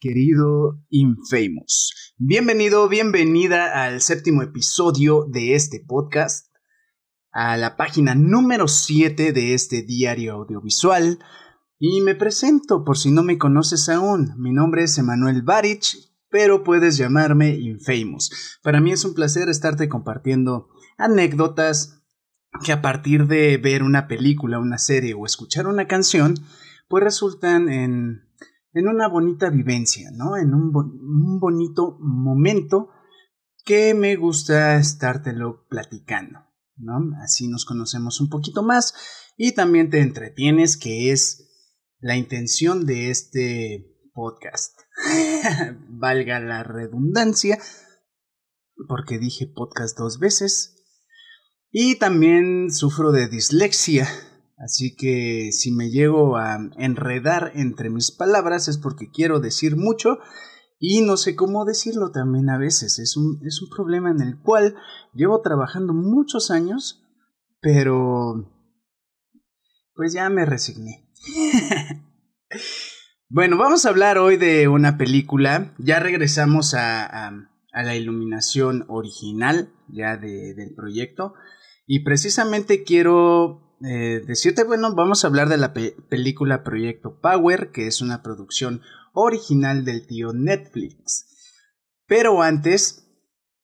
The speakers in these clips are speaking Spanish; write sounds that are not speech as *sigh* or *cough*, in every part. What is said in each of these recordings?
querido Infamous. Bienvenido, bienvenida al séptimo episodio de este podcast, a la página número 7 de este diario audiovisual. Y me presento por si no me conoces aún. Mi nombre es Emanuel Barich, pero puedes llamarme Infamous. Para mí es un placer estarte compartiendo anécdotas que a partir de ver una película, una serie o escuchar una canción, pues resultan en en una bonita vivencia, ¿no? En un, bonito momento que me gusta estártelo platicando, ¿no? Así nos conocemos un poquito más y también te entretienes, que es la intención de este podcast. *laughs* Valga la redundancia, porque dije podcast dos veces. Y también sufro de dislexia, Así que si me llego a enredar entre mis palabras es porque quiero decir mucho y no sé cómo decirlo también a veces. Es un, es un problema en el cual llevo trabajando muchos años, pero pues ya me resigné. *laughs* bueno, vamos a hablar hoy de una película. Ya regresamos a, a, la iluminación original ya de, del proyecto. Y precisamente quiero eh, decirte, bueno, vamos a hablar de la película Proyecto Power, que es una producción original del tío Netflix. Pero antes,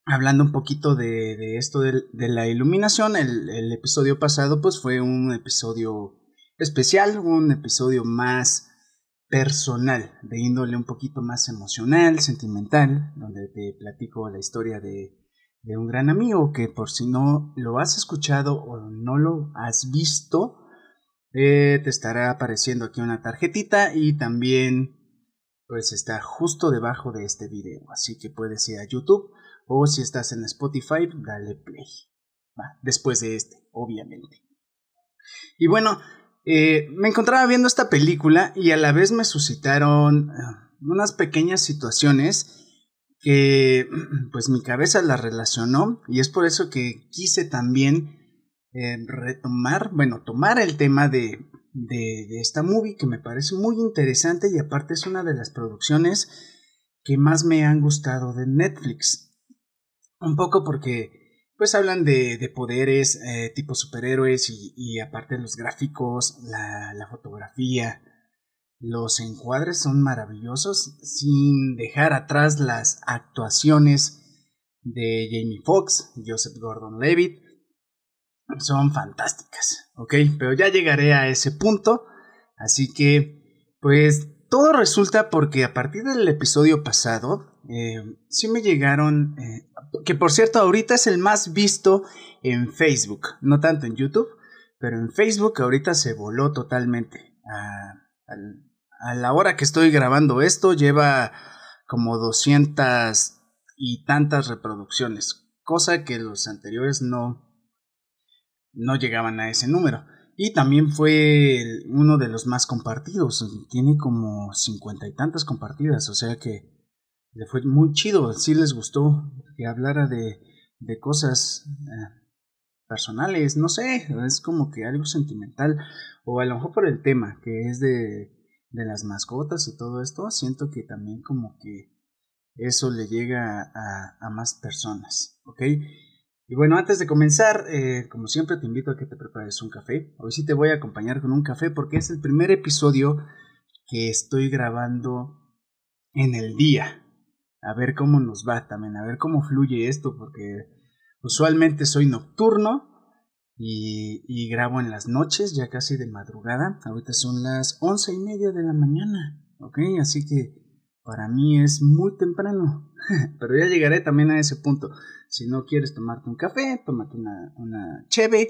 hablando un poquito de, esto de, la iluminación, el, el, episodio pasado pues fue un episodio especial, un episodio más personal, de índole un poquito más emocional, sentimental, donde te platico la historia de de un gran amigo que por si no lo has escuchado o no lo has visto, eh, te estará apareciendo aquí una tarjetita y también pues está justo debajo de este video. Así que puedes ir a YouTube o si estás en Spotify, dale play. después de este, obviamente. Y bueno, eh, me encontraba viendo esta película y a la vez me suscitaron eh, unas pequeñas situaciones que *clears throat* pues mi cabeza la relacionó y es por eso que quise también eh, retomar, bueno, tomar el tema de, de, esta movie que me parece muy interesante y aparte es una de las producciones que más me han gustado de Netflix. Un poco porque pues hablan de, de poderes eh, tipo superhéroes y, y, aparte los gráficos, la, la fotografía, los encuadres son maravillosos, sin dejar atrás las actuaciones de Jamie Foxx, Joseph Gordon-Levitt. Son fantásticas, ¿ok? Pero ya llegaré a ese punto. Así que, pues, todo resulta porque a partir del episodio pasado, eh, sí me llegaron, eh, que por cierto ahorita es el más visto en Facebook, no tanto en YouTube, pero en Facebook ahorita se voló totalmente al, a la hora que estoy grabando esto lleva como 200 y tantas reproducciones, cosa que los anteriores no no llegaban a ese número. Y también fue uno de los más compartidos, tiene como cincuenta y tantas compartidas, o sea que le fue muy chido, sí les gustó que hablara de, de cosas eh, personales, no sé, es como que algo sentimental, o a lo mejor por el tema, que es de de las mascotas y todo esto, siento que también como que eso le llega a, a más personas, ¿ok? Y bueno, antes de comenzar, eh, como siempre te invito a que te prepares un café. Hoy sí te voy a acompañar con un café porque es el primer episodio que estoy grabando en el día. A ver cómo nos va también, a ver cómo fluye esto porque usualmente soy nocturno y, grabo en las noches, ya casi de madrugada. Ahorita son las once y media de la mañana, ¿ok? Así que para mí es muy temprano, *laughs* pero ya llegaré también a ese punto. Si no quieres tomarte un café, tómate una, una cheve,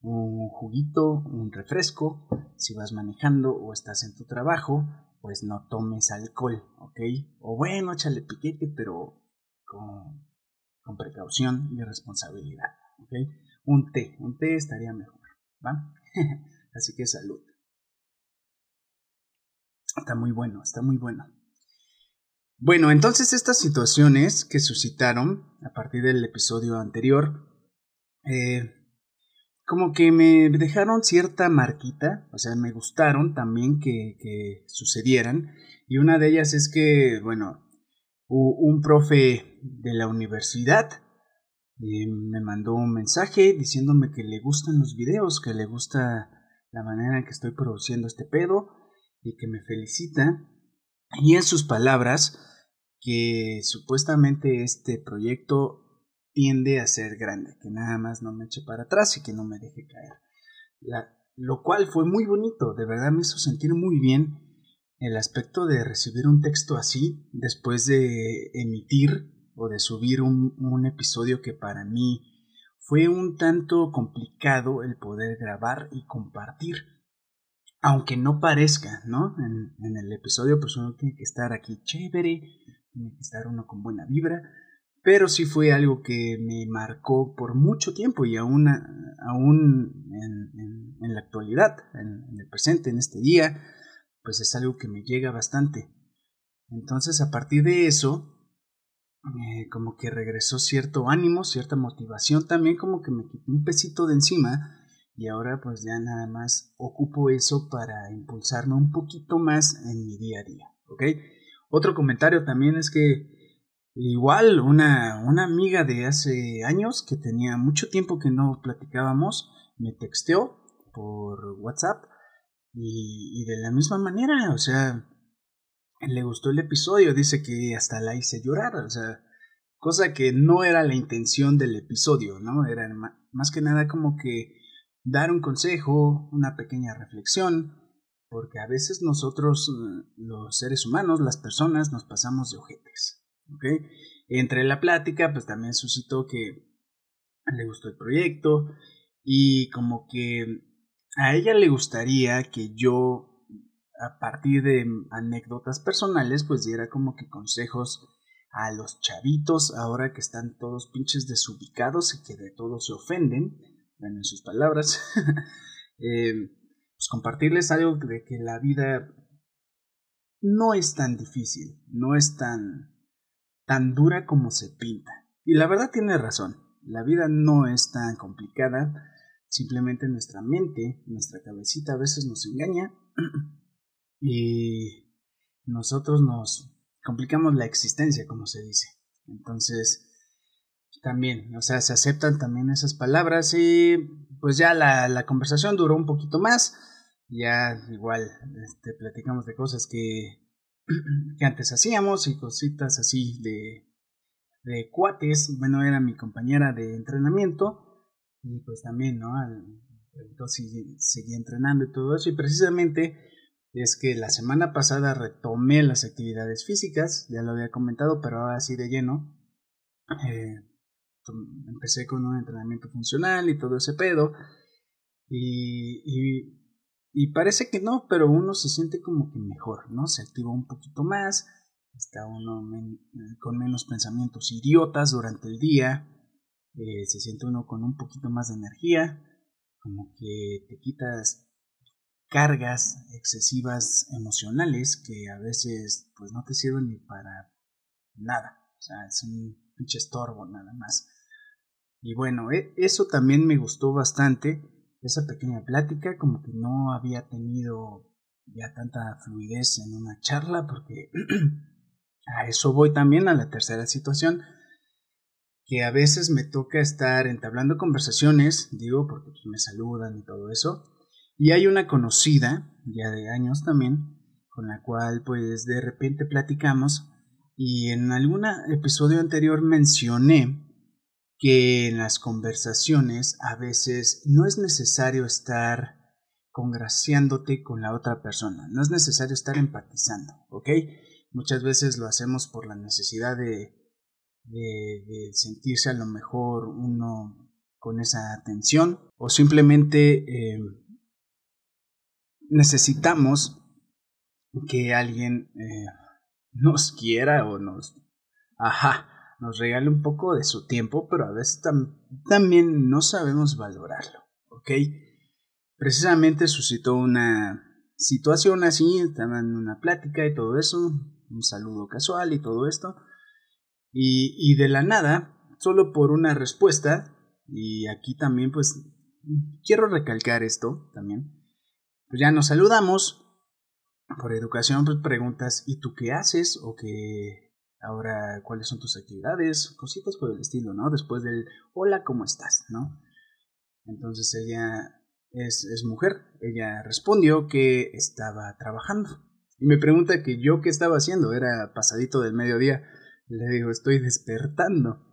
un juguito, un refresco. Si vas manejando o estás en tu trabajo, pues no tomes alcohol, ¿ok? O bueno, échale piquete, pero con, con precaución y responsabilidad, ¿ok? Un té, un té estaría mejor, ¿va? *laughs* Así que salud. Está muy bueno, está muy bueno. Bueno, entonces estas situaciones que suscitaron a partir del episodio anterior, eh, como que me dejaron cierta marquita, o sea, me gustaron también que, que sucedieran. Y una de ellas es que, bueno, un profe de la universidad eh, me mandó un mensaje diciéndome que le gustan los videos, que le gusta la manera en que estoy produciendo este pedo y que me felicita. Y en sus palabras, que supuestamente este proyecto tiende a ser grande, que nada más no me eche para atrás y que no me deje caer. lo cual fue muy bonito, de verdad me hizo sentir muy bien el aspecto de recibir un texto así después de emitir o de subir un, episodio que para mí fue un tanto complicado el poder grabar y compartir. Aunque no parezca, ¿no? En, en el episodio pues uno tiene que estar aquí chévere, tiene que estar uno con buena vibra, pero sí fue algo que me marcó por mucho tiempo y aún, aún en, la actualidad, en, el presente, en este día, pues es algo que me llega bastante. Entonces a partir de eso, eh, como que regresó cierto ánimo, cierta motivación también, como que me quité un pesito de encima y ahora pues ya nada más ocupo eso para impulsarme un poquito más en mi día a día, ¿ok? Otro comentario también es que Igual una, una amiga de hace años que tenía mucho tiempo que no platicábamos, me texteó por WhatsApp y, y de la misma manera, o sea, le gustó el episodio, dice que hasta la hice llorar, o sea, cosa que no era la intención del episodio, ¿no? Era más que nada como que dar un consejo, una pequeña reflexión, porque a veces nosotros, los seres humanos, las personas, nos pasamos de ojetes. Entre la plática, pues también suscitó que le gustó el proyecto y como que a ella le gustaría que yo, a partir de anécdotas personales, pues diera como que consejos a los chavitos ahora que están todos pinches desubicados y que de todo se ofenden, en sus palabras, *laughs* eh, pues compartirles algo de que la vida no es tan difícil, no es tan tan dura como se pinta. Y la verdad tiene razón, la vida no es tan complicada, simplemente nuestra mente, nuestra cabecita a veces nos engaña y nosotros nos complicamos la existencia, como se dice. Entonces, también, o sea, se aceptan también esas palabras y pues ya la, la conversación duró un poquito más, ya igual este, platicamos de cosas que *clears throat* que antes hacíamos y cositas así de, de cuates. Bueno, era mi compañera de entrenamiento y pues también, ¿no? Si seguía entrenando y todo eso y precisamente es que la semana pasada retomé las actividades físicas, ya lo había comentado, pero ahora así de lleno. Eh, empecé con un entrenamiento funcional y todo ese pedo. Y, y parece que no, pero uno se siente como que mejor, ¿no? Se activa un poquito más, está uno con menos pensamientos idiotas durante el día, eh, se siente uno con un poquito más de energía, como que te quitas cargas excesivas emocionales que a veces pues no te sirven ni para nada, o sea, es un pinche estorbo nada más. Y bueno, e, eso también me gustó bastante esa pequeña plática, como que no había tenido ya tanta fluidez en una charla, porque *clears throat* a eso voy también a la tercera situación, que a veces me toca estar entablando conversaciones, digo, porque pues, me saludan y todo eso, y hay una conocida, ya de años también, con la cual pues de repente platicamos, y en algún episodio anterior mencioné que en las conversaciones a veces no es necesario estar congraciándote con la otra persona, no es necesario estar empatizando, ¿ok? Muchas veces lo hacemos por la necesidad de, de, sentirse a lo mejor uno con esa atención o simplemente eh, necesitamos que alguien eh, nos quiera o nos... Ajá, nos regale un poco de su tiempo, pero a veces también no sabemos valorarlo, ¿ok? Precisamente suscitó una situación así, estaban en una plática y todo eso, un saludo casual y todo esto, y, y de la nada, solo por una respuesta, y aquí también pues quiero recalcar esto también. Pues ya nos saludamos. Por educación, pues preguntas, ¿y tú qué haces? O que ahora, ¿cuáles son tus actividades? Cositas por el estilo, ¿no? Después del, hola, ¿cómo estás? ¿No? Entonces ella es, es mujer. Ella respondió que estaba trabajando. Y me pregunta que yo qué estaba haciendo. Era pasadito del mediodía. Le digo, estoy despertando.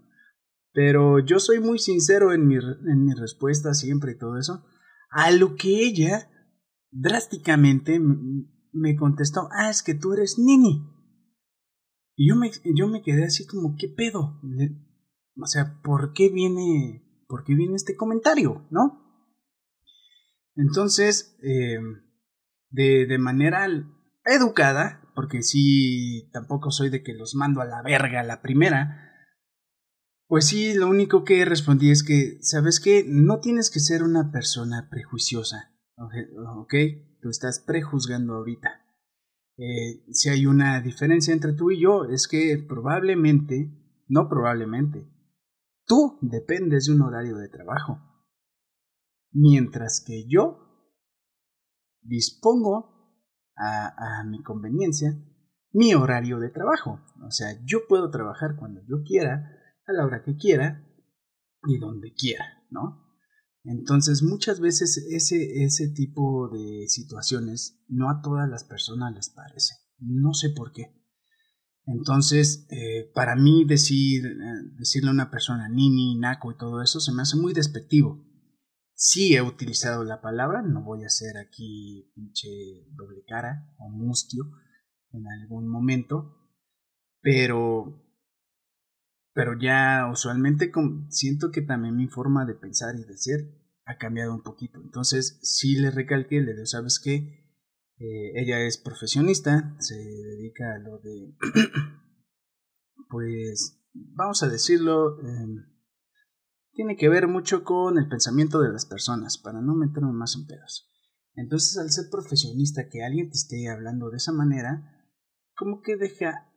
Pero yo soy muy sincero en mi, en mi respuesta siempre y todo eso. A lo que ella drásticamente me contestó, ah, es que tú eres Nini. Y yo me, yo me quedé así como, ¿qué pedo? o sea, ¿por qué viene, por qué viene este comentario? ¿No? Entonces, eh, de, de manera educada, porque sí, tampoco soy de que los mando a la verga la primera, pues sí, lo único que respondí es que, ¿sabes qué? No tienes que ser una persona prejuiciosa, ¿ok? Tú estás prejuzgando ahorita. Eh, si hay una diferencia entre tú y yo, es que probablemente, no probablemente, tú dependes de un horario de trabajo. Mientras que yo dispongo a, a mi conveniencia mi horario de trabajo. O sea, yo puedo trabajar cuando yo quiera, a la hora que quiera y donde quiera, ¿no? Entonces muchas veces ese, ese tipo de situaciones no a todas las personas les parece. No sé por qué. Entonces, eh, para mí decir, eh, decirle a una persona nini, naco y todo eso se me hace muy despectivo. Sí he utilizado la palabra, no voy a ser aquí pinche doble cara o mustio en algún momento, pero pero ya usualmente siento que también mi forma de pensar y de ser ha cambiado un poquito. Entonces sí le recalqué, le digo, ¿sabes qué? Eh, ella es profesionista, se dedica a lo de, *clears throat* pues, vamos a decirlo, em, tiene que ver mucho con el pensamiento de las personas, para no meterme más en pedos. Entonces, al ser profesionista, que alguien te esté hablando de esa manera, como que deja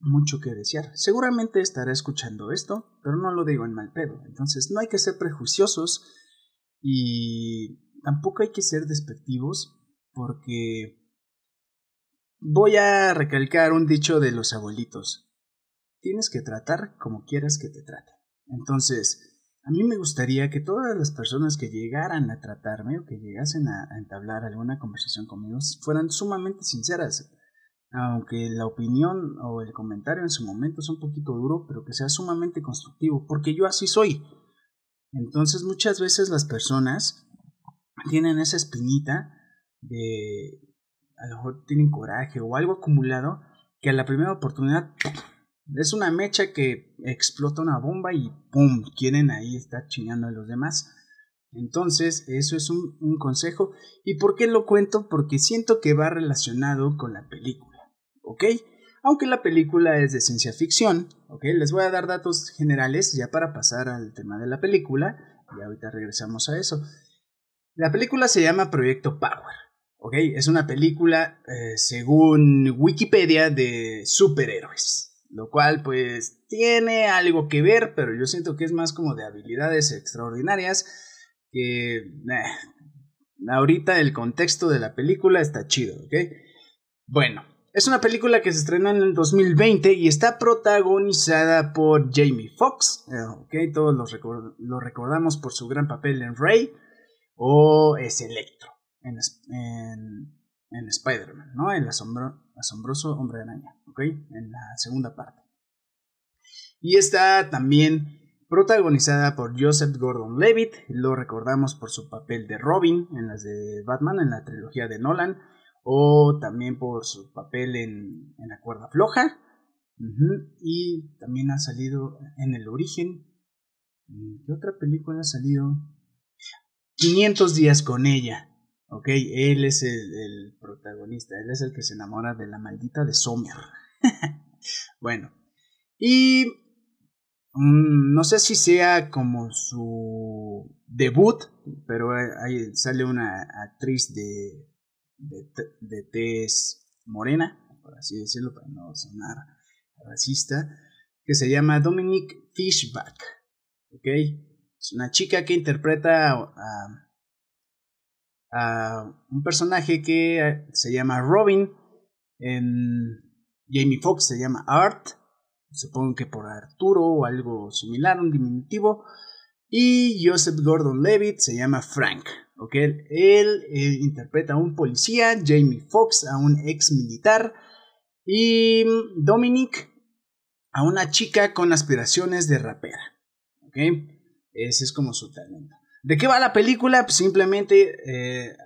mucho que desear. Seguramente estará escuchando esto, pero no lo digo en mal pedo. Entonces no hay que ser prejuiciosos y tampoco hay que ser despectivos porque voy a recalcar un dicho de los abuelitos. Tienes que tratar como quieras que te traten. Entonces, a mí me gustaría que todas las personas que llegaran a tratarme o que llegasen a, entablar alguna conversación conmigo fueran sumamente sinceras aunque la opinión o el comentario en su momento es un poquito duro, pero que sea sumamente constructivo, porque yo así soy. Entonces muchas veces las personas tienen esa espinita de, a lo mejor tienen coraje o algo acumulado, que a la primera oportunidad es una mecha que explota una bomba y ¡pum! quieren ahí estar chingando a los demás. Entonces, eso es un, un consejo. ¿Y por qué lo cuento? Porque siento que va relacionado con la película. ¿Ok? Aunque la película es de ciencia ficción, ¿ok? Les voy a dar datos generales ya para pasar al tema de la película, y ahorita regresamos a eso. La película se llama Proyecto Power, ¿ok? Es una película, eh, según Wikipedia, de superhéroes, lo cual pues tiene algo que ver, pero yo siento que es más como de habilidades extraordinarias que... Eh, ahorita el contexto de la película está chido, ¿ok? Bueno, es una película que se estrenó en el 2020 y está protagonizada por Jamie Foxx. Eh, todos lo, recordamos por su gran papel en Rey o es Electro en, en, Spider-Man, ¿no? El asombroso hombre de araña, ¿ok? En la segunda parte. Y está también protagonizada por Joseph Gordon-Levitt. Lo recordamos por su papel de Robin en las de Batman en la trilogía de Nolan o también por su papel en, en La cuerda floja. Y también ha salido en El origen. ¿Qué otra película ha salido? 500 días con ella. Ok, él es el, protagonista, él es el que se enamora de la maldita de Sommer. *laughs* bueno, y mm, no sé si sea como su debut, pero ahí sale una actriz de de, tez morena, por así decirlo, para no sonar racista, que se llama Dominic Fishback. ¿Ok? Es una chica que interpreta a, un personaje que se llama Robin. En Jamie Foxx se llama Art. Supongo que por Arturo o algo similar, un diminutivo. Y Joseph Gordon Levitt se llama Frank. Él, él, interpreta a un policía, Jamie Foxx a un ex militar y Dominic a una chica con aspiraciones de rapera. ¿Ok? Ese es como su talento. ¿De qué va la película? Pues simplemente eh,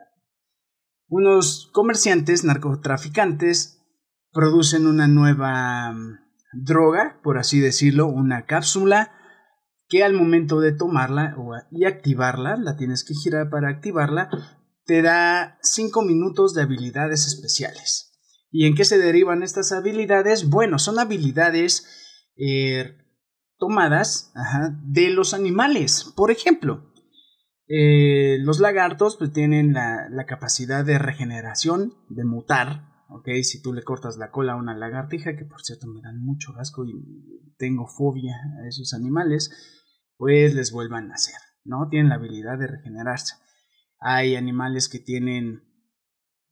unos comerciantes, narcotraficantes, producen una nueva mm, droga, por así decirlo, una cápsula que al momento de tomarla y activarla, la tienes que girar para activarla, te da 5 minutos de habilidades especiales. ¿Y en qué se derivan estas habilidades? Bueno, son habilidades eh, tomadas de los animales. Por ejemplo, eh, los lagartos pues, tienen la, la, capacidad de regeneración, de mutar. Si tú le cortas la cola a una lagartija, que por cierto me dan mucho asco y tengo fobia a esos animales, pues les vuelvan a nacer, ¿no? Tienen la habilidad de regenerarse. Hay animales que tienen,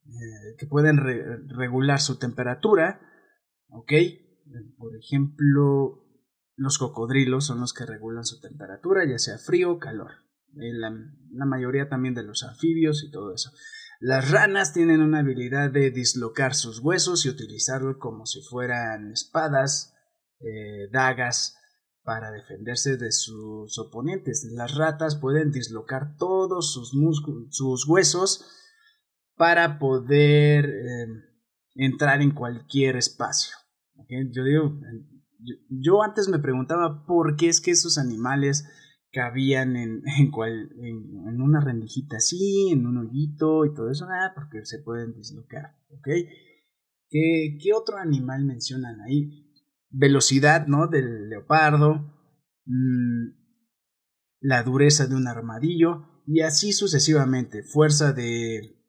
eh, que pueden regular su temperatura, ¿ok? Por ejemplo, los cocodrilos son los que regulan su temperatura, ya sea frío o calor. Eh, la, mayoría también de los anfibios y todo eso. Las ranas tienen una habilidad de dislocar sus huesos y utilizarlo como si fueran espadas, eh, dagas, para defenderse de sus oponentes. Las ratas pueden dislocar todos sus, sus huesos para poder eh, entrar en cualquier espacio. Yo digo, yo, antes me preguntaba por qué es que esos animales cabían *laughs* en, en, una rendijita así, en un hoyito y todo eso, ah, porque se pueden dislocar, ¿ok? ¿Qué, ¿Qué otro animal mencionan ahí? Velocidad, ¿no? Del leopardo, mm, la dureza de un armadillo y así sucesivamente. Fuerza de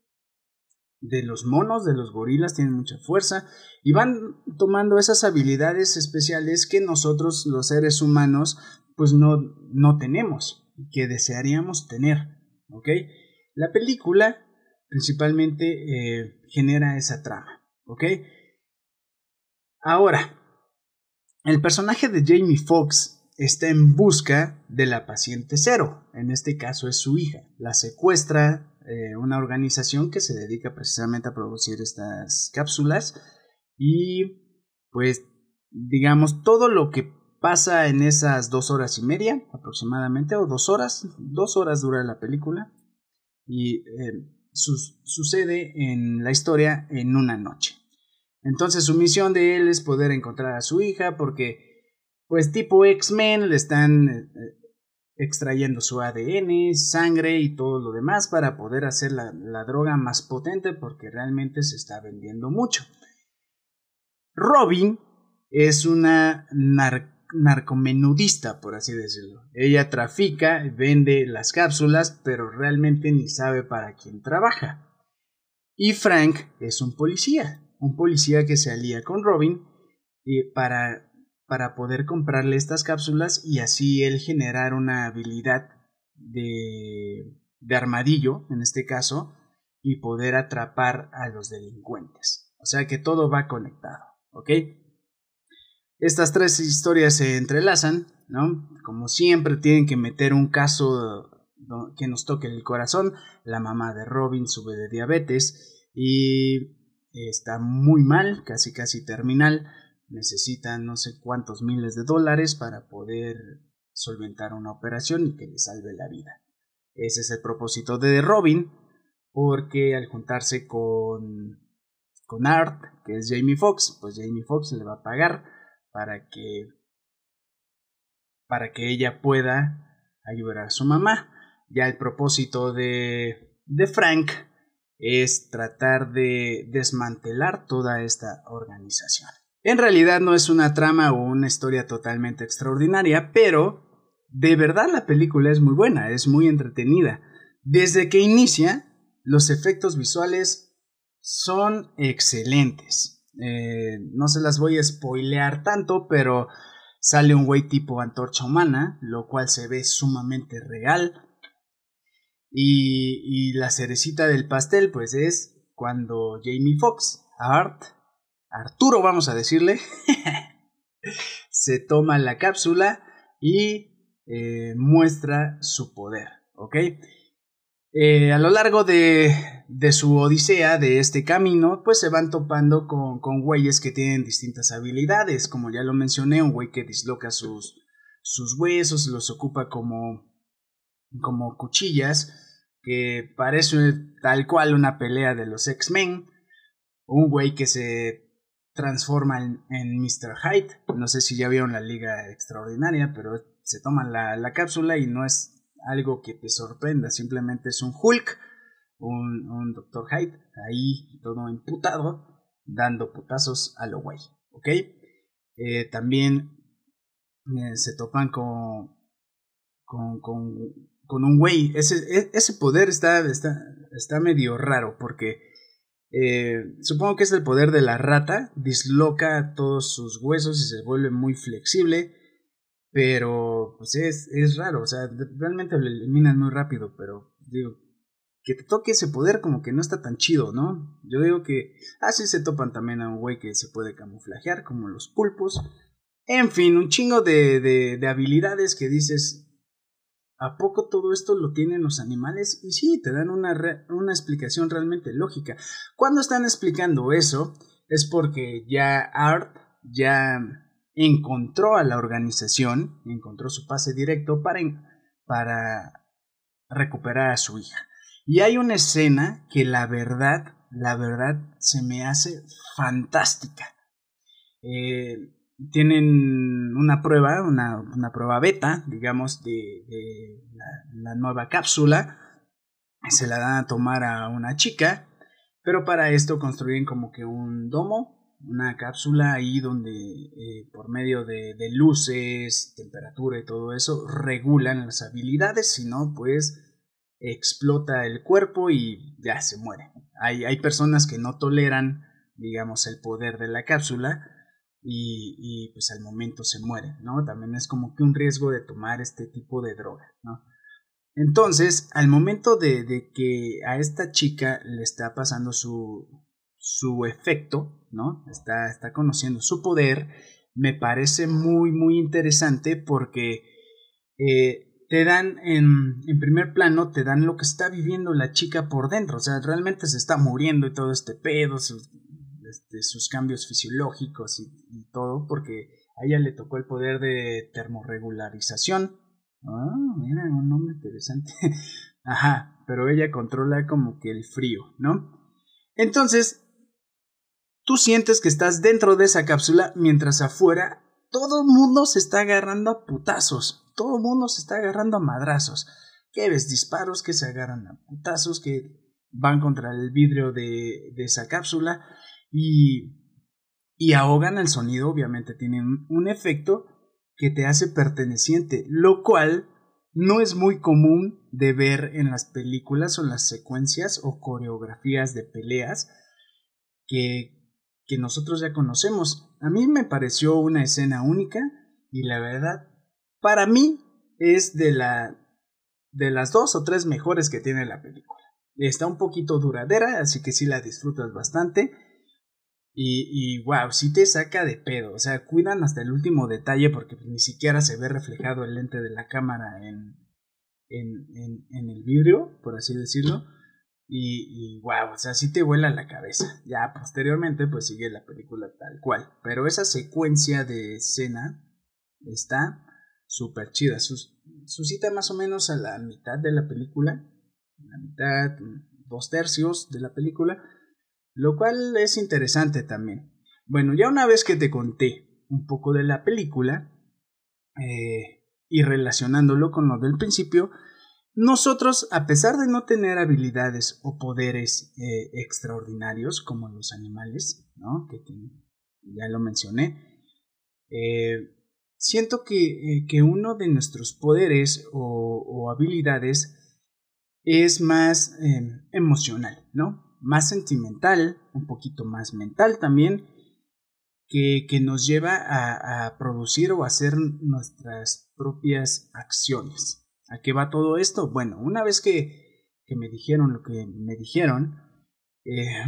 de los monos, de los gorilas, tienen mucha fuerza y van tomando esas habilidades especiales que nosotros los seres humanos pues no, no tenemos, que desearíamos tener, ¿ok? La película principalmente eh, genera esa trama, ¿ok? Ahora, el personaje de Jamie Foxx está en busca de la paciente cero, en este caso es su hija. La secuestra eh, una organización que se dedica precisamente a producir estas cápsulas y pues digamos todo lo que pasa en esas dos horas y media aproximadamente o dos horas, dos horas dura la película y eh, sucede en la historia en una noche. Entonces su misión de él es poder encontrar a su hija porque, pues tipo X-Men, le están eh, extrayendo su ADN, sangre y todo lo demás para poder hacer la, droga más potente porque realmente se está vendiendo mucho. Robin es una narcomenudista, por así decirlo. Ella trafica, vende las cápsulas, pero realmente ni sabe para quién trabaja. Y Frank es un policía un policía que se alía con Robin eh, para, para poder comprarle estas cápsulas y así él generar una habilidad de, de armadillo, en este caso, y poder atrapar a los delincuentes. O sea que todo va conectado, ¿ok? Estas tres historias se entrelazan, ¿no? Como siempre tienen que meter un caso que nos toque el corazón. La mamá de Robin sube de diabetes y está muy mal, casi casi terminal, necesitan no sé cuántos miles de dólares para poder solventar una operación y que le salve la vida. Ese es el propósito de Robin, porque al juntarse con, con Art, que es Jamie Foxx, pues Jamie Foxx le va a pagar para que para que ella pueda ayudar a su mamá. Ya el propósito de, de Frank es tratar de desmantelar toda esta organización. En realidad no es una trama o una historia totalmente extraordinaria, pero de verdad la película es muy buena, es muy entretenida. Desde que inicia, los efectos visuales son excelentes. Eh, no se las voy a spoilear tanto, pero sale un güey tipo antorcha humana, lo cual se ve sumamente real. Y, la cerecita del pastel, pues es cuando Jamie Foxx, Art, Arturo vamos a decirle, *laughs* se toma la cápsula y eh, muestra su poder, ¿ok? Eh, a lo largo de, de, su odisea, de este camino, pues se van topando con, con güeyes que tienen distintas habilidades, como ya lo mencioné, un güey que disloca sus, sus huesos, los ocupa como, como cuchillas, que parece tal cual una pelea de los X-Men, un güey que se transforma en, en, Mr. Hyde, no sé si ya vieron la Liga Extraordinaria, pero se toman la, la cápsula y no es algo que te sorprenda, simplemente es un Hulk, un, un Dr. Hyde, ahí todo imputado, dando putazos a lo guay, ¿ok? Eh, también eh, se topan con, con, con, con un güey, ese, e, ese poder está, está, está medio raro porque... Eh, supongo que es el poder de la rata, disloca todos sus huesos y se vuelve muy flexible. Pero, pues es, es raro, o sea, realmente lo eliminan muy rápido, pero digo, que te toque ese poder como que no está tan chido, ¿no? Yo digo que así se topan también a un güey que se puede camuflajear, como los pulpos. En fin, un chingo de, de, de habilidades que dices, ¿a poco todo esto lo tienen los animales? Y sí, te dan una, una explicación realmente lógica. Cuando están explicando eso, es porque ya Art ya encontró a la organización, encontró su pase directo para, para recuperar a su hija. Y hay una escena que la verdad, la verdad se me hace fantástica. Eh, tienen una prueba, una, una, prueba beta, digamos, de, la, nueva cápsula. Se la dan a tomar a una chica, pero para esto construyen como que un domo una cápsula ahí donde eh, por medio de, de, luces, temperatura y todo eso regulan las habilidades, si no pues explota el cuerpo y ya se muere. Hay, hay personas que no toleran digamos el poder de la cápsula y, y, pues al momento se mueren, ¿no? También es como que un riesgo de tomar este tipo de droga, ¿no? Entonces, al momento de, que a esta chica le está pasando su, su efecto, ¿no? Está, está conociendo su poder, me parece muy, muy interesante porque eh, te dan en, en, primer plano, te dan lo que está viviendo la chica por dentro, o sea, realmente se está muriendo y todo este pedo, sus, este, sus cambios fisiológicos y, todo, porque a ella le tocó el poder de termorregularización. Ah, mira, un nombre interesante. *laughs* Ajá, pero ella controla como que el frío, ¿no? Entonces, Tú sientes que estás dentro de esa cápsula mientras afuera todo el mundo se está agarrando a putazos, todo el mundo se está agarrando a madrazos. Que ves disparos que se agarran a putazos, que van contra el vidrio de, de esa cápsula y, y ahogan el sonido, obviamente tienen un efecto que te hace perteneciente, lo cual no es muy común de ver en las películas o en las secuencias o coreografías de peleas que, que nosotros ya conocemos. A mí me pareció una escena única y la verdad, para mí es de la de las dos o tres mejores que tiene la película. Está un poquito duradera, así que sí la disfrutas bastante. Y, y wow, sí te saca de pedo. O sea, cuidan hasta el último detalle porque ni siquiera se ve reflejado el lente de la cámara en, en, en, en el vidrio, por así decirlo. Y, y wow, o sea, sí te vuela la cabeza. Ya posteriormente, pues sigue la película tal cual. Pero esa secuencia de escena está súper chida. Sus, suscita más o menos a la mitad de la película. La mitad, dos tercios de la película. Lo cual es interesante también. Bueno, ya una vez que te conté un poco de la película eh, y relacionándolo con lo del principio, nosotros, a pesar de no tener habilidades o poderes eh, extraordinarios como los animales, ¿no? que, ya lo mencioné, eh, siento que, que, uno de nuestros poderes o, o habilidades es más em, emocional, ¿no? Más sentimental, un poquito más mental también. que, que nos lleva a, a, producir o hacer nuestras propias acciones. ¿A qué va todo esto? Bueno, una vez que, que me dijeron lo que me dijeron, eh,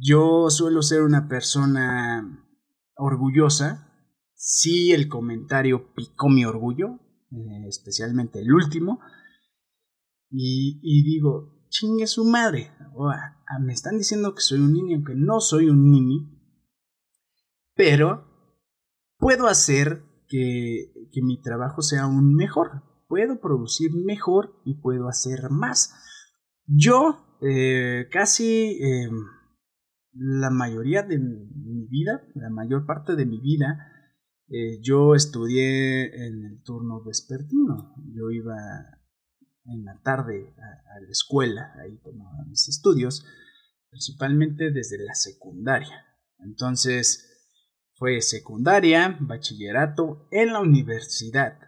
yo suelo ser una persona orgullosa. Sí, el comentario picó mi orgullo, eh, especialmente el último. Y, y digo, chingue su madre. Me están diciendo que soy un niño, aunque no soy un niño. Pero puedo hacer que, que mi trabajo sea aún mejor. Puedo producir mejor y puedo hacer más. Yo eh, casi eh, la mayoría de mi vida, la mayor parte de mi vida, eh, yo estudié en el turno vespertino. Yo iba en la tarde a, la escuela, ahí tomaba mis estudios, principalmente desde la secundaria. Entonces, fue secundaria, bachillerato, en la universidad.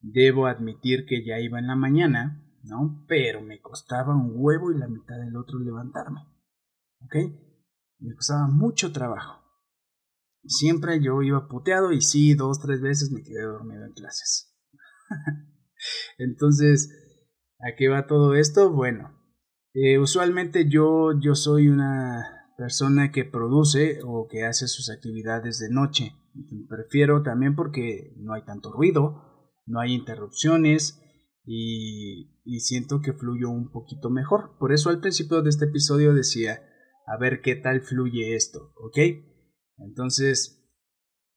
Debo admitir que ya iba en la mañana, ¿no? Pero me costaba un huevo y la mitad del otro levantarme. ¿Ok? Me costaba mucho trabajo. Siempre yo iba puteado y sí, dos, tres veces me quedé dormido en clases. *laughs* Entonces, ¿a qué va todo esto? Bueno, eh, usualmente yo, yo soy una persona que produce o que hace sus actividades de noche. Prefiero también porque no hay tanto ruido, no hay interrupciones y, y siento que fluyo un poquito mejor. Por eso al principio de este episodio decía, a ver qué tal fluye esto, ¿ok? Entonces,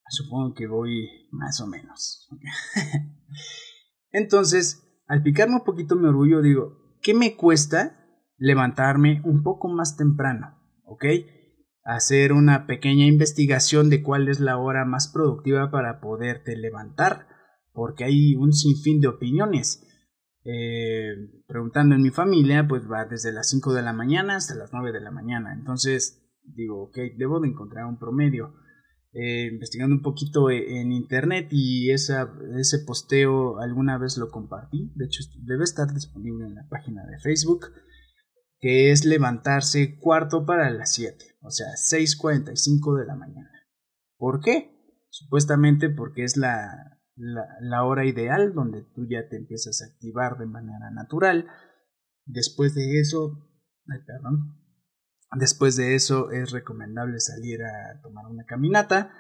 supongo que voy más o menos. *laughs* Entonces, al picarme un poquito mi orgullo, digo, ¿qué me cuesta levantarme un poco más temprano? ¿Ok? Hacer una pequeña investigación de cuál es la hora más productiva para poderte levantar, porque hay un sinfín de opiniones. Eh, preguntando en mi familia, pues va desde las 5 de la mañana hasta las 9 de la mañana. Entonces digo, ok, debo de encontrar un promedio. Eh, investigando un poquito e, en internet y ese posteo alguna vez lo compartí. De hecho, debe estar disponible en la página de Facebook. Que es levantarse cuarto para las 7, o sea, 6.45 de la mañana. ¿Por qué? Supuestamente porque es la, la, hora ideal donde tú ya te empiezas a activar de manera natural. Después de eso, ay, perdón, después de eso es recomendable salir a tomar una caminata,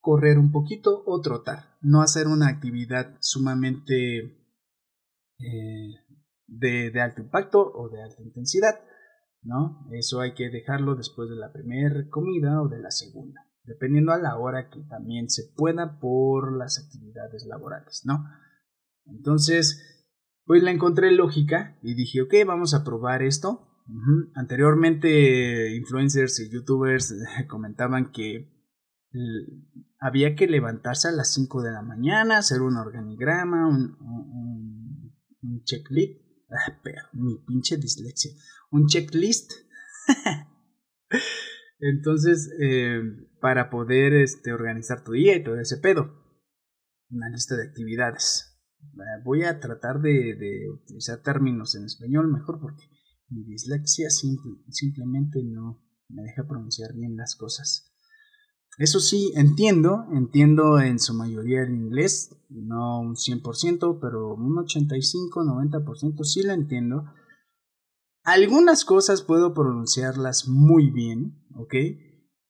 correr un poquito o trotar. No hacer una actividad sumamente eh, de, alto impacto o de alta intensidad. ¿no? Eso hay que dejarlo después de la primera comida o de la segunda dependiendo a la hora que también se pueda por las actividades laborales, ¿no? Entonces, pues la encontré lógica y dije, ok, vamos a probar esto. Anteriormente, influencers y youtubers *laughs* comentaban que había que levantarse a las 5 de la mañana, hacer un organigrama, un, un, checklist. *laughs* Ah, pero, mi pinche dislexia. Un checklist. *laughs* Entonces, eh, para poder este, organizar tu día y todo ese pedo. Una lista de actividades. Eh, voy a tratar de, utilizar términos en español mejor porque mi dislexia simplemente no me deja pronunciar bien las cosas. Eso sí, entiendo, entiendo en su mayoría el inglés, no un 100%, pero un 85-90% sí lo entiendo. Algunas cosas puedo pronunciarlas muy bien, ¿ok?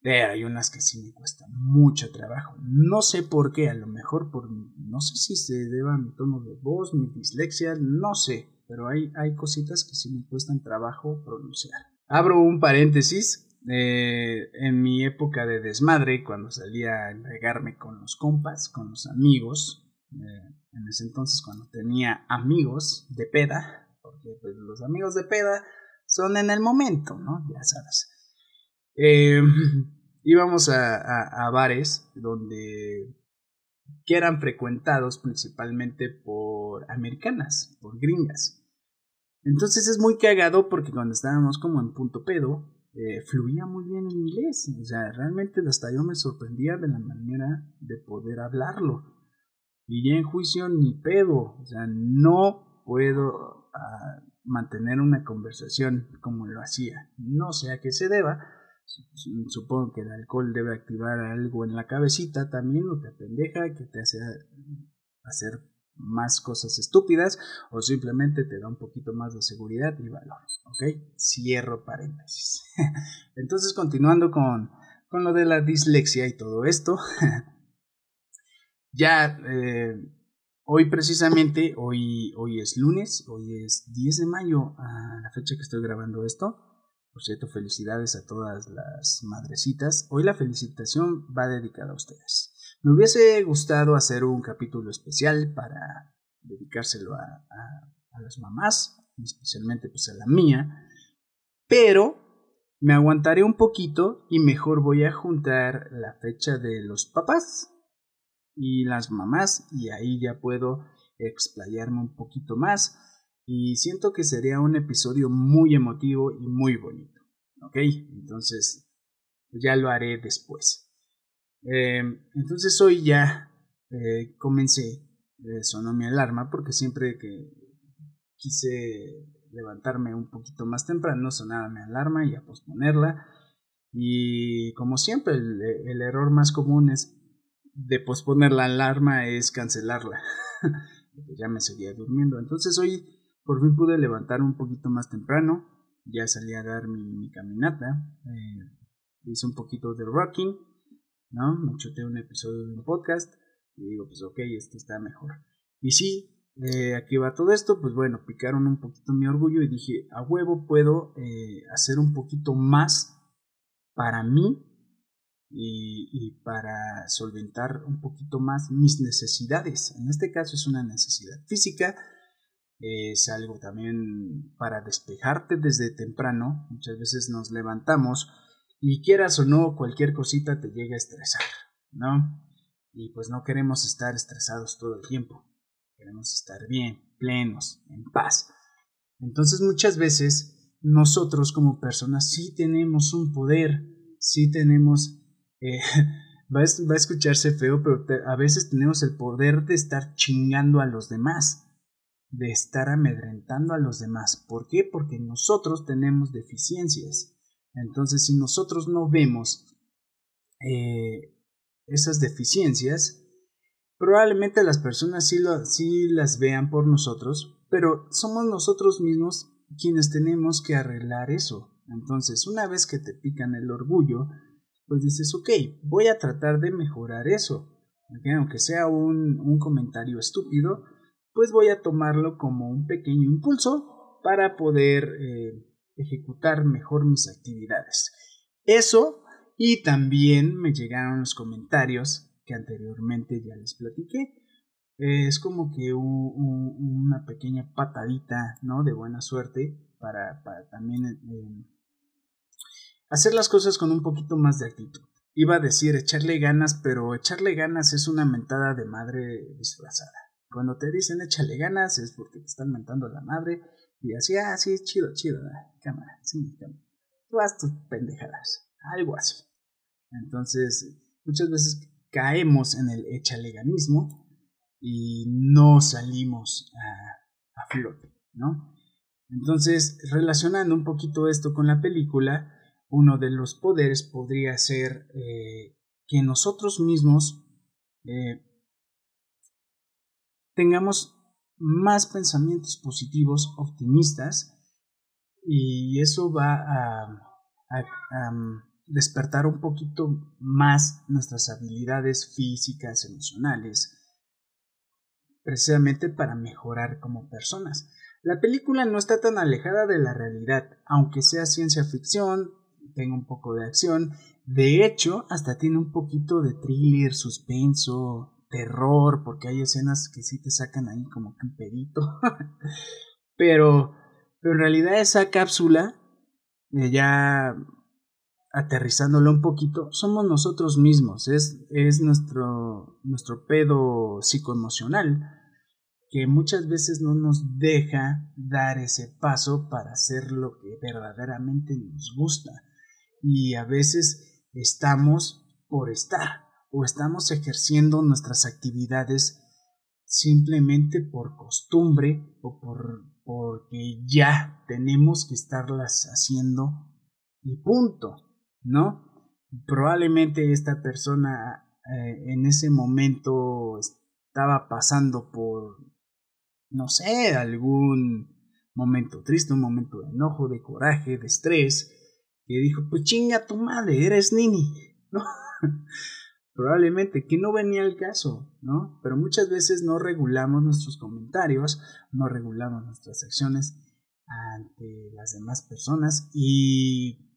Pero hay unas que sí me cuestan mucho trabajo. No sé por qué, a lo mejor por... No sé si se deba a mi tono de voz, mi dislexia, no sé. Pero hay, hay cositas que sí me cuestan trabajo pronunciar. Abro un paréntesis. Eh, en mi época de desmadre, cuando salía a entregarme con los compas, con los amigos, eh, en ese entonces cuando tenía amigos de peda, porque pues, los amigos de peda son en el momento, ¿no? Ya sabes. Eh, íbamos a, bares donde que eran frecuentados principalmente por americanas, por gringas. Entonces es muy cagado porque cuando estábamos como en punto pedo, eh, fluía muy bien el inglés. O sea, realmente hasta yo me sorprendía de la manera de poder hablarlo. Y ya en juicio ni pedo. O sea, no puedo ah, mantener una conversación como lo hacía. No sé a qué se deba, Supongo que el alcohol debe activar algo en la cabecita también, o te pendeja, que te hace hacer más cosas estúpidas, o simplemente te da un poquito más de seguridad y valor. ¿Ok? Cierro paréntesis. *laughs* Entonces, continuando con, con lo de la dislexia y todo esto, *laughs* ya eh, hoy precisamente, hoy, hoy es lunes, hoy es 10 de mayo, a la fecha que estoy grabando esto. Por cierto, felicidades a todas las madrecitas. Hoy la felicitación va dedicada a ustedes. Me hubiese gustado hacer un capítulo especial para dedicárselo a, las mamás, especialmente pues a la mía, pero me aguantaré un poquito y mejor voy a juntar la fecha de los papás y las mamás y ahí ya puedo explayarme un poquito más y siento que sería un episodio muy emotivo y muy bonito. ¿Ok? Entonces ya lo haré después. Eh, entonces hoy ya eh, comencé, eh, sonó mi alarma porque siempre que quise levantarme un poquito más temprano sonaba mi alarma y a posponerla. Y como siempre, el, error más común es de posponer la alarma es cancelarla. *laughs* ya me seguía durmiendo. Entonces hoy por fin pude levantar un poquito más temprano. Ya salí a dar mi, caminata. Eh, hice un poquito de rocking. ¿no? Me chuté un episodio de un podcast. Y digo, pues ok, esto está mejor. Y sí, eh, aquí va todo esto. Pues bueno, picaron un poquito mi orgullo y dije, a huevo puedo eh, hacer un poquito más para mí y, para solventar un poquito más mis necesidades. En este caso es una necesidad física, es algo también para despejarte desde temprano. Muchas veces nos levantamos y quieras o no, cualquier cosita te llega a estresar, ¿no? Y pues no queremos estar estresados todo el tiempo. Queremos estar bien, plenos, en paz. Entonces muchas veces nosotros como personas sí tenemos un poder, sí tenemos eh, *laughs* va, a, escucharse feo, pero a veces tenemos el poder de estar chingando a los demás, de estar amedrentando a los demás. ¿Por qué? Porque nosotros tenemos deficiencias. Entonces, si nosotros no vemos eh, esas deficiencias, probablemente las personas sí, lo, sí las vean por nosotros, pero somos nosotros mismos quienes tenemos que arreglar eso. Entonces, una vez que te pican el orgullo, pues dices, ok, voy a tratar de mejorar eso. Aunque sea un, un comentario estúpido, pues voy a tomarlo como un pequeño impulso para poder eh, ejecutar mejor mis actividades. Eso y también me llegaron los comentarios que anteriormente ya les platiqué. es como que una pequeña patadita, ¿no? De buena suerte para, también eh, hacer las cosas con un poquito más de actitud. Iba a decir echarle ganas, pero echarle ganas es una mentada de madre disfrazada. Cuando te dicen échale ganas es porque te están mentando la madre y así, ah, sí, chido, chido, ah, cámara, sí, cámara. Tú haz tus pendejadas, algo así. Entonces, muchas veces caemos en el echaleganismo y no salimos a, a flote, ¿no? Entonces, relacionando un poquito esto con la película, uno de los poderes podría ser eh, que nosotros mismos eh, tengamos más pensamientos positivos, optimistas, y eso va a, mm, despertar un poquito más nuestras habilidades físicas, emocionales, precisamente para mejorar como personas. La película no está tan alejada de la realidad, aunque sea ciencia ficción, tenga un poco de acción. De hecho, hasta tiene un poquito de thriller, suspenso, terror, porque hay escenas que sí te sacan ahí como que un pedito. *laughs* pero, en realidad esa cápsula, eh, ya aterrizándolo un poquito, somos nosotros mismos, es, es nuestro, nuestro pedo psicoemocional que muchas veces no nos deja dar ese paso para hacer lo que verdaderamente nos gusta. Y a veces estamos por estar o estamos ejerciendo nuestras actividades simplemente por costumbre o por porque ya tenemos que estarlas haciendo y punto, ¿no? Probablemente esta persona eh, en ese momento estaba pasando por, no sé, algún momento triste, un momento de enojo, de coraje, de estrés, que dijo, pues chinga tu madre, eres Nini, *laughs* ¿no? Probablemente que no venía el caso, ¿no? Pero muchas veces no regulamos nuestros comentarios, no regulamos nuestras acciones ante las demás personas y,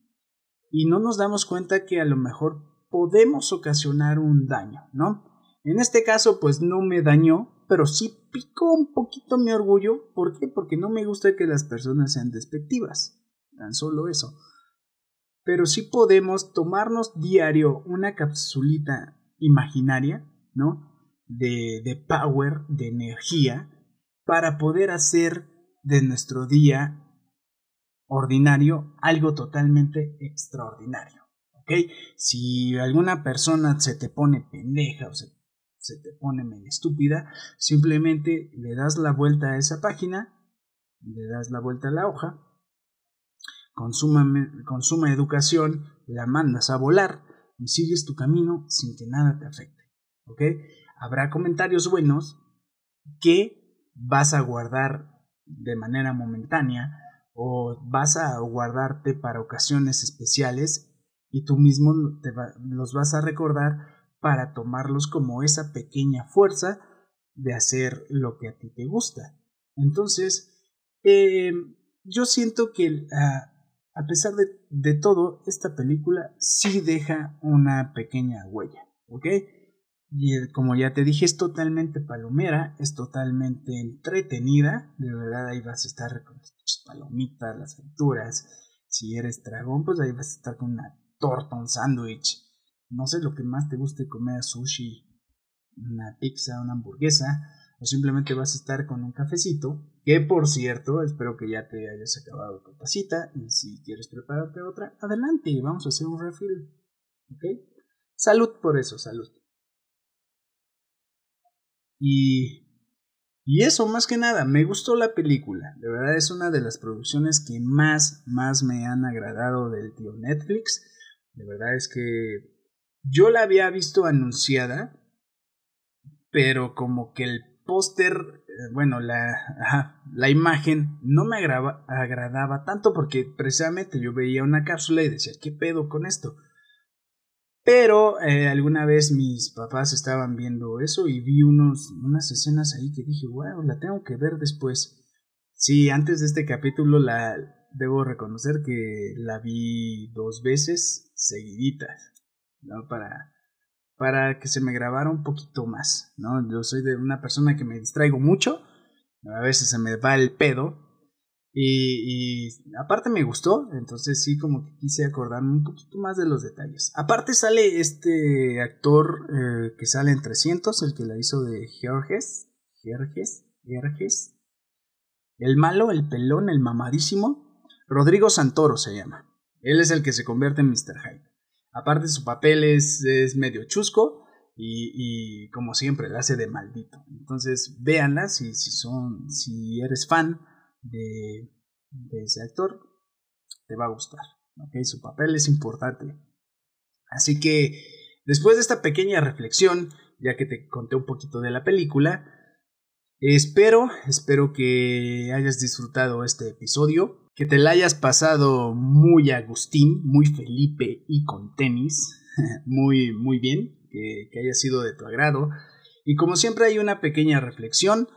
y no nos damos cuenta que a lo mejor podemos ocasionar un daño, ¿no? En este caso, pues no me dañó, pero sí picó un poquito mi orgullo. ¿Por qué? Porque no me gusta que las personas sean despectivas. Tan solo eso. Pero sí podemos tomarnos diario una capsulita imaginaria, ¿no? De, de power, de energía, para poder hacer de nuestro día ordinario algo totalmente extraordinario. ¿Ok? Si alguna persona se te pone pendeja o se se te pone estúpida, simplemente le das la vuelta a esa página, le das la vuelta a la hoja, consuma, consuma educación, la mandas a volar y sigues tu camino sin que nada te afecte. ¿Ok? Habrá comentarios buenos que vas a guardar de manera momentánea o vas a guardarte para ocasiones especiales y tú mismo te los vas a recordar para tomarlos como esa pequeña fuerza de hacer lo que a ti te gusta. Entonces, eh, yo siento que ah, a pesar de, de, todo, esta película sí deja una pequeña huella, ¿ok? Y eh, como ya te dije, es totalmente palomera, es totalmente entretenida, de verdad ahí vas a estar con las palomitas, las frituras, si eres dragón, pues ahí vas a estar con una torta, un sándwich, no sé lo que más te guste comer, sushi, una pizza, una hamburguesa, o simplemente vas a estar con un cafecito, que por cierto, espero que ya te hayas acabado tu tacita, y si quieres prepararte otra, adelante, vamos a hacer un refill, ¿ok? Salud por eso, salud. Y, y eso, más que nada, me gustó la película, de verdad es una de las producciones que más, más me han agradado del tío Netflix, de verdad es que yo la había visto anunciada, pero como que el póster, eh, bueno, la, la imagen no me agradaba tanto porque precisamente yo veía una cápsula y decía, ¿qué pedo con esto? Pero eh, alguna vez mis papás estaban viendo eso y vi unos, unas escenas ahí que dije, wow, la tengo que ver después. Sí, antes de este capítulo la debo reconocer que la vi dos veces seguiditas. ¿no? Para, para que se me grabara un poquito más, ¿no? Yo soy de una persona que me distraigo mucho, a veces se me va el pedo, y, aparte me gustó, entonces sí como que quise acordarme un poquito más de los detalles. Aparte sale este actor eh, que sale en 300, el que la hizo de Georges, Georges, Georges, el malo, el pelón, el mamadísimo, Rodrigo Santoro se llama. Él es el que se convierte en Mr. Hyde. Aparte su papel es, es medio chusco y, y, como siempre la hace de maldito. Entonces véanla si, si, son, si eres fan de, de ese actor, te va a gustar. ¿okay? Su papel es importante. Así que después de esta pequeña reflexión, ya que te conté un poquito de la película, espero, espero que hayas disfrutado este episodio que te la hayas pasado muy Agustín, muy Felipe y con tenis, *laughs* muy, muy bien, que, haya sido de tu agrado. Y como siempre hay una pequeña reflexión,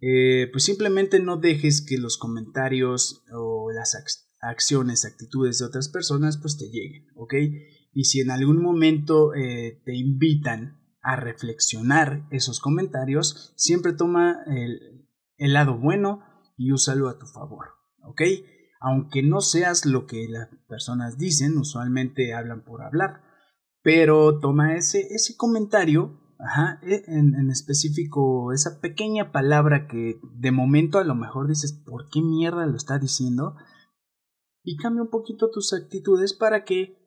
eh, pues simplemente no dejes que los comentarios o las acciones, actitudes de otras personas pues te lleguen, ¿ok? Y si en algún momento eh, te invitan a reflexionar esos comentarios, siempre toma el, el lado bueno y úsalo a tu favor. ¿Ok? Aunque no seas lo que las personas dicen, usualmente hablan por hablar, pero toma ese, ese comentario, ajá, e, en, en específico, esa pequeña palabra que de momento a lo mejor dices, ¿por qué mierda lo está diciendo? Y cambia un poquito tus actitudes para que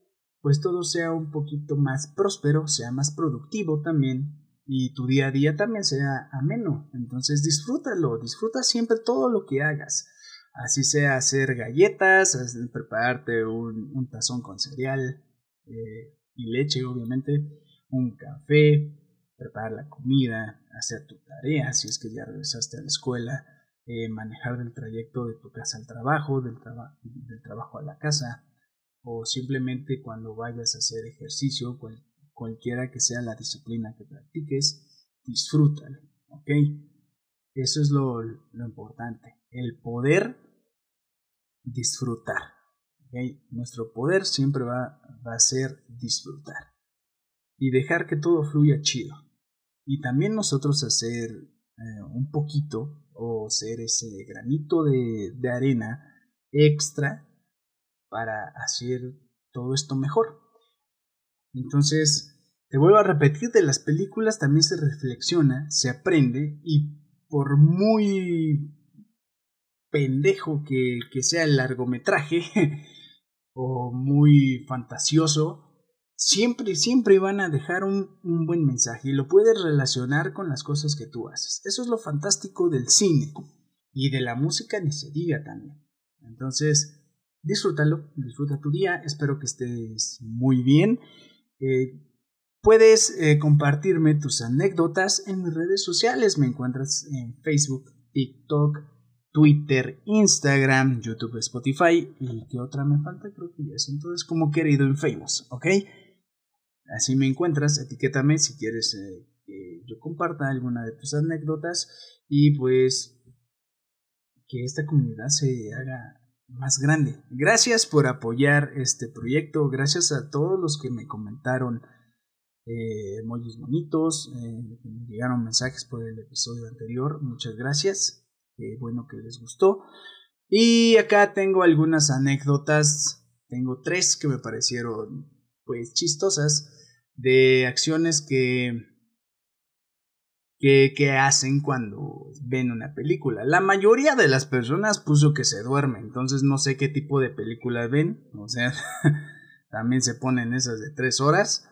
pues todo sea un poquito más próspero, sea más productivo también y tu día a día también sea ameno. Entonces disfrútalo, disfruta siempre todo lo que hagas. Así sea hacer galletas, prepararte un, tazón con cereal, eh, y leche, obviamente, un café, preparar la comida, hacer tu tarea, si es que ya regresaste a la escuela, eh, manejar del trayecto de tu casa al trabajo, del, trabajo a la casa, o simplemente cuando vayas a hacer ejercicio, cualquiera que sea la disciplina que practiques, disfrútalo, ¿ok? Eso es lo importante, el poder disfrutar. Nuestro poder siempre va, va a ser disfrutar y dejar que todo fluya chido. Y también nosotros hacer eh, un poquito o ser ese granito de, de arena extra para hacer todo esto mejor. Entonces, te vuelvo a repetir, de las películas también se reflexiona, se aprende y por muy pendejo que, sea el largometraje *laughs* o muy fantasioso, siempre, siempre van a dejar un, un, buen mensaje y lo puedes relacionar con las cosas que tú haces. Eso es lo fantástico del cine y de la música ni se diga también. Entonces, disfrútalo, disfruta tu día, espero que estés muy bien. Eh, puedes eh, compartirme tus anécdotas en mis redes sociales, me encuentras en Facebook, TikTok, Twitter, Instagram, YouTube, Spotify y qué otra me falta, creo que ya es entonces como querido en Famous, ¿ok? Así me encuentras, etiquétame si quieres eh, que yo comparta alguna de tus anécdotas y pues que esta comunidad se haga más grande. Gracias por apoyar este proyecto, gracias a todos los que me comentaron eh, emojis bonitos, eh, me llegaron mensajes por el episodio anterior, muchas gracias, qué bueno que les gustó. Y acá tengo algunas anécdotas, tengo tres que me parecieron pues chistosas de acciones que, que, que, hacen cuando ven una película. La mayoría de las personas puso que se duermen, entonces no sé qué tipo de película ven, o sea, *laughs* también se ponen esas de tres horas,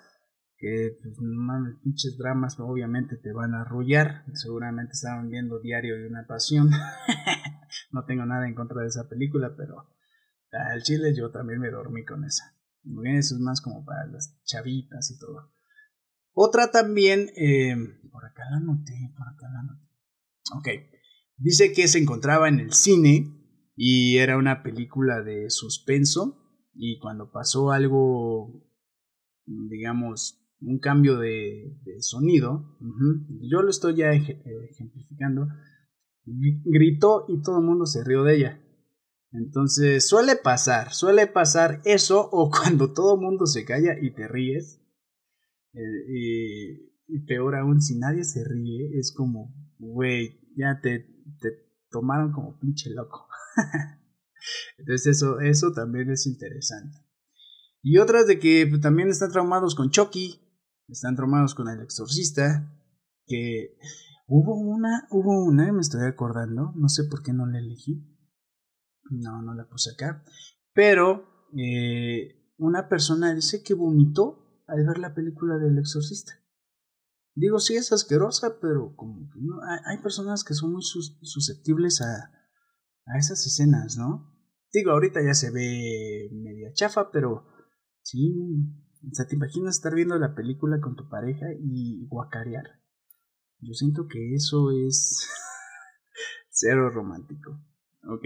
que pues mames, pinches dramas obviamente te van a arrullar, seguramente estaban viendo Diario de una Pasión, *laughs* no tengo nada en contra de esa película, pero al chile yo también me dormí con esa. Eso es más como para las chavitas y todo. Otra también, eh, por acá la noté, por acá la noté. Ok, dice que se encontraba en el cine y era una película de suspenso y cuando pasó algo, digamos, un cambio de, sonido, yo lo estoy ya ejemplificando, gritó y todo el mundo se rió de ella. Entonces suele pasar, suele pasar eso o *laughs* cuando todo el mundo se calla y te ríes. Eh, y, peor aún, si nadie se ríe, es como, güey, ya te, te tomaron como pinche loco. *laughs* Entonces eso, eso también es interesante. Y otras de que pues, también están traumados con Chucky, están traumados con el exorcista, que hubo una, hubo una, me estoy acordando, no sé por qué no la elegí, no, no la puse acá. Pero eh, una persona dice que vomitó al ver la película del exorcista. Digo, sí es asquerosa, pero como que no, hay, personas que son muy susceptibles a, a esas escenas, ¿no? Digo, ahorita ya se ve media chafa, pero sí, o sea, te imaginas estar viendo la película con tu pareja y guacarear. Yo siento que eso es *laughs* cero romántico. ¿ok?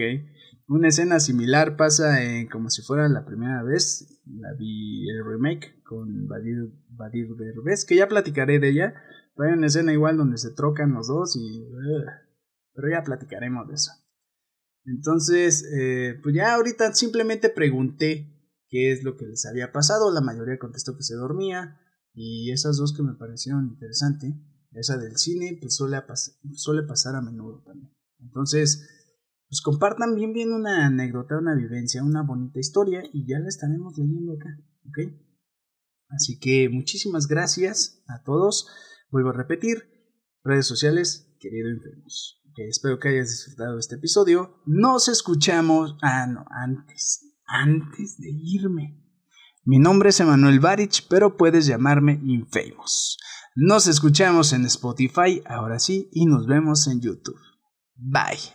Una escena similar pasa en como si fuera la primera vez, la vi el remake con Badir, Badir Derbez, que ya platicaré de ella, pero hay una escena igual donde se trocan los dos y... pero ya platicaremos de eso. Entonces, eh, pues ya ahorita simplemente pregunté qué es lo que les había pasado, la mayoría contestó que se dormía, y esas dos que me parecieron interesantes, esa del cine, pues suele, suele pasar a menudo también. Entonces, pues compartan bien bien una anécdota, una vivencia, una bonita historia y ya la estaremos leyendo acá, ¿ok? Así que muchísimas gracias a todos. Vuelvo a repetir, redes sociales, querido enfermos. espero que hayas disfrutado este episodio. Nos escuchamos. Ah, no, antes, antes de irme. Mi nombre es Emanuel Barich, pero puedes llamarme Infamous. Nos escuchamos en Spotify, ahora sí, y nos vemos en YouTube. Bye.